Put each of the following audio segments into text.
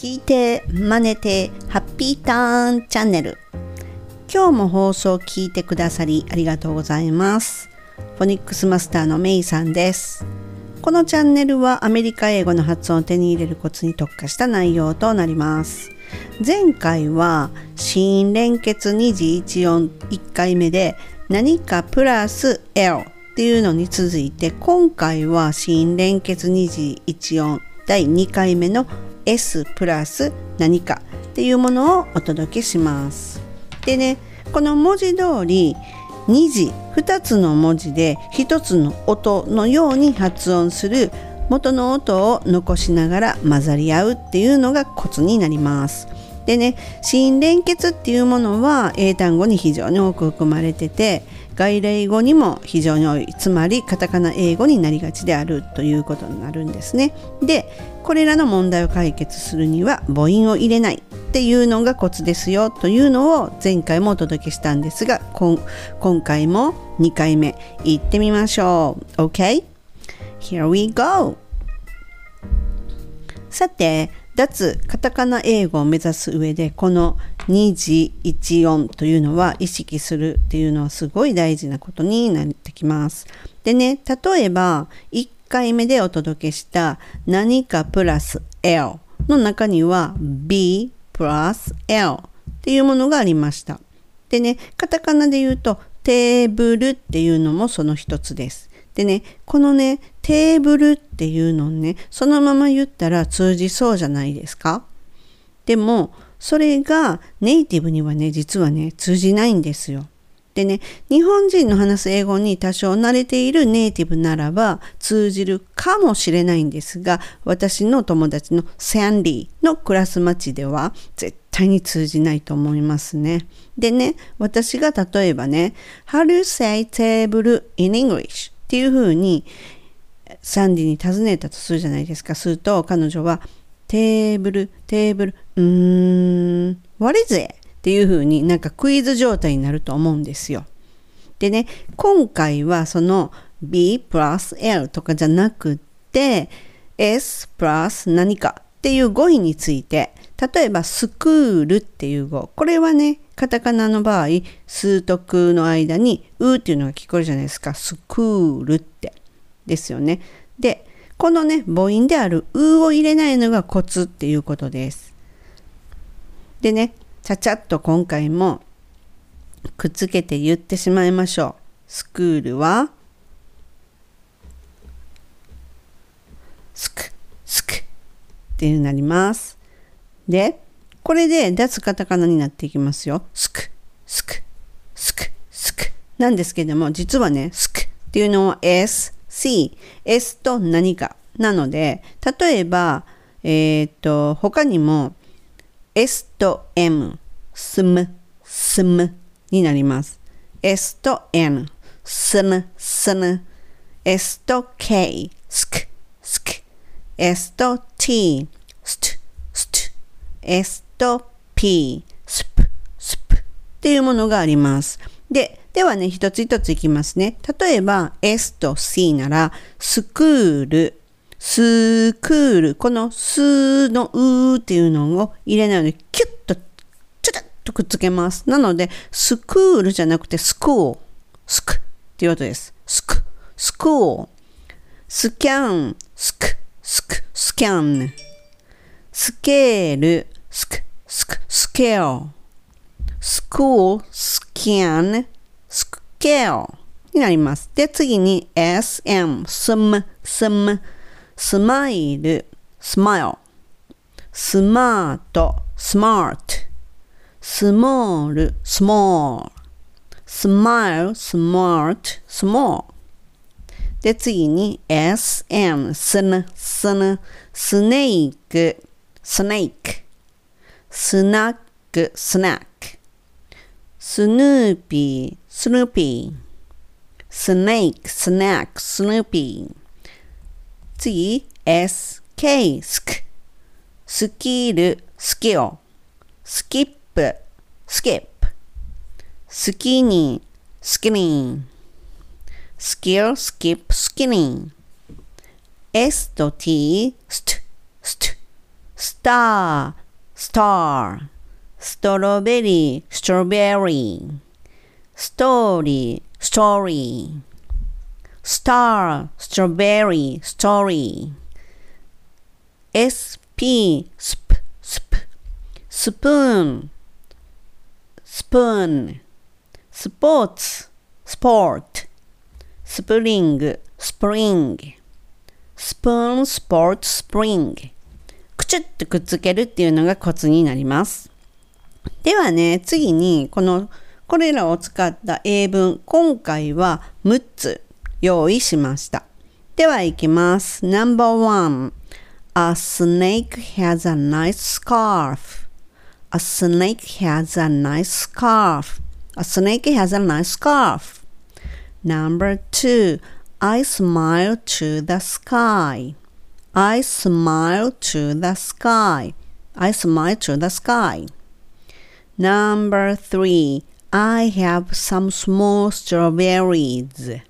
聞いて真似てハッピーターンチャンネル。今日も放送を聞いてくださりありがとうございます。フォニックスマスターのメイさんです。このチャンネルはアメリカ英語の発音を手に入れるコツに特化した内容となります。前回は子音連結2次1音1回目で何かプラス L っていうのに続いて今回は子音連結2次1音第2回目の S プラス何かっていうものをお届けします。でねこの文字通り2字2つの文字で1つの音のように発音する元の音を残しながら混ざり合うっていうのがコツになります。でね子音連結っていうものは英単語に非常に多く含まれてて外来語にも非常に多いつまりカタカナ英語になりがちであるということになるんですねでこれらの問題を解決するには母音を入れないっていうのがコツですよというのを前回もお届けしたんですが今回も2回目いってみましょう OK? Here we go! さて脱カタカナ英語を目指す上でこの2次1音というのは意識するっていうのはすごい大事なことになってきます。でね例えば1回目でお届けした何かプラス L の中には B プラス L っていうものがありました。でねカタカナで言うとテーブルっていうのもその一つです。でね、このね、テーブルっていうのをね、そのまま言ったら通じそうじゃないですか？でも、それがネイティブにはね、実はね、通じないんですよ。でね、日本人の話す英語に多少慣れているネイティブならば通じるかもしれないんですが、私の友達のサンディのクラスマチでは絶対に通じないと思いますね。でね、私が例えばね、How do you say table in English? っていうふうにサンディに尋ねたとするじゃないですか。すると彼女はテーブル、テーブル、うーん、what is it? っていうふうになんかクイズ状態になると思うんですよ。でね、今回はその B プラス L とかじゃなくて S プラス何かっていう語彙について例えばスクールっていう語これはねカタカナの場合、数徳の間にうっていうのが聞こえるじゃないですか。スクールって。ですよね。で、このね、母音であるうを入れないのがコツっていうことです。でね、ちゃちゃっと今回もくっつけて言ってしまいましょう。スクールは、スク、スクっていうなります。で、これで脱カタカナになっていきますよ。スク、スク、スク、スク。なんですけども、実はね、スクっていうのは S、C、S と何か。なので、例えば、えっ、ー、と、他にも S と M、スム、スムになります。S と N、スム、スム。S と K、スク、スク。S と T、スト、スト。S と P、スプ、スプっていうものがあります。で、ではね、一つ一ついきますね。例えば S と C なら、スクール、スクール、このスのうーっていうのを入れないので、キュッと、ちょちょっとくっつけます。なので、スクールじゃなくてスクール、スクっていうことです。スク、スクール、スキャン、スク、スク、スキャン、スケール、スク、スク、スケール。スクール、スキャン、スクケール。になります。で、次に SM、スム、スム。スマイル、スマイル。スマート、スマート。スモール、スモール。スマイル、スマート、スモール。で、次に SM、スヌ、スヌ。スネーク、スネーク、snack、snack。Snoopy、Snoopy。snake、snack、Snoopy。次、S、K、スク。 skill、skill。skip、skip。skinny、skinny。skill、skip、skinny。S と T、スト、スト。ス star, star, strawberry, strawberry, story, story, star, strawberry, story, sp, sp, sp, spoon, spoon, sports, sport, spring, spring, spoon, sport, spring くちゅっとくっつけるっていうのがコツになります。ではね、次にこのこれらを使った英文、今回は6つ用意しました。では行きます。No.1 A snake has a nice scarf. A snake has a nice scarf. A snake has a nice scarf. Number two, I smile to the sky. I smile to the sky. I smile to the sky. Number three, I have some small strawberries.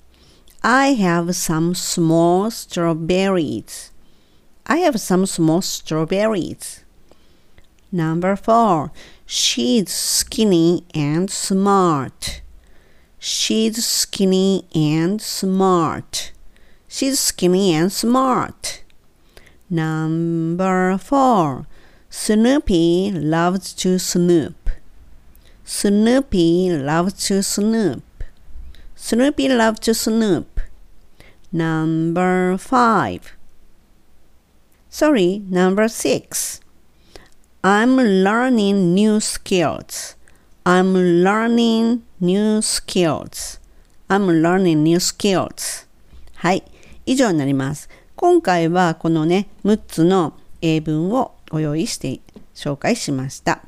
I have some small strawberries. I have some small strawberries. Number four, she's skinny and smart. She's skinny and smart. She's skinny and smart. Number four, Snoopy loves to snoop. Snoopy loves to snoop. Snoopy loves to snoop. Number five. Sorry, number six. I'm learning new skills. I'm learning new skills. I'm learning new skills. はい、以上になります。 今回はこのね、6つの英文をご用意して紹介しました。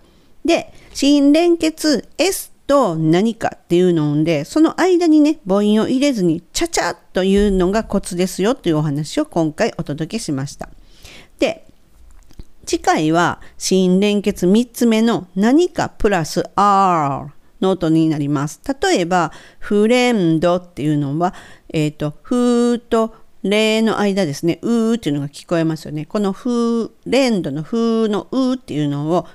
で、新連結 S と何かっていうので、その間にね、母音を入れずに、ちゃちゃっというのがコツですよというお話を今回お届けしました。で、次回は新連結3つ目の何かプラス R の音になります。例えば、フレンドっていうのは、えっ、と、フーとレの間ですね、うーっていうのが聞こえますよね。このフー、レンドのフーのうーっていうのを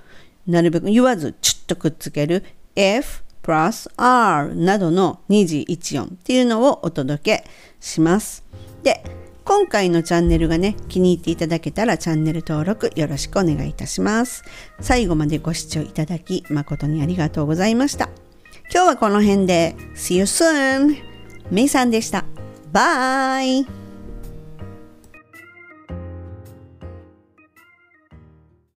なるべく言わずチュッとくっつける F プラス R などの2次一音っていうのをお届けします。で、今回のチャンネルがね、気に入っていただけたらチャンネル登録よろしくお願いいたします。最後までご視聴いただき誠にありがとうございました。今日はこの辺で See you soon! めいさんでした。バイ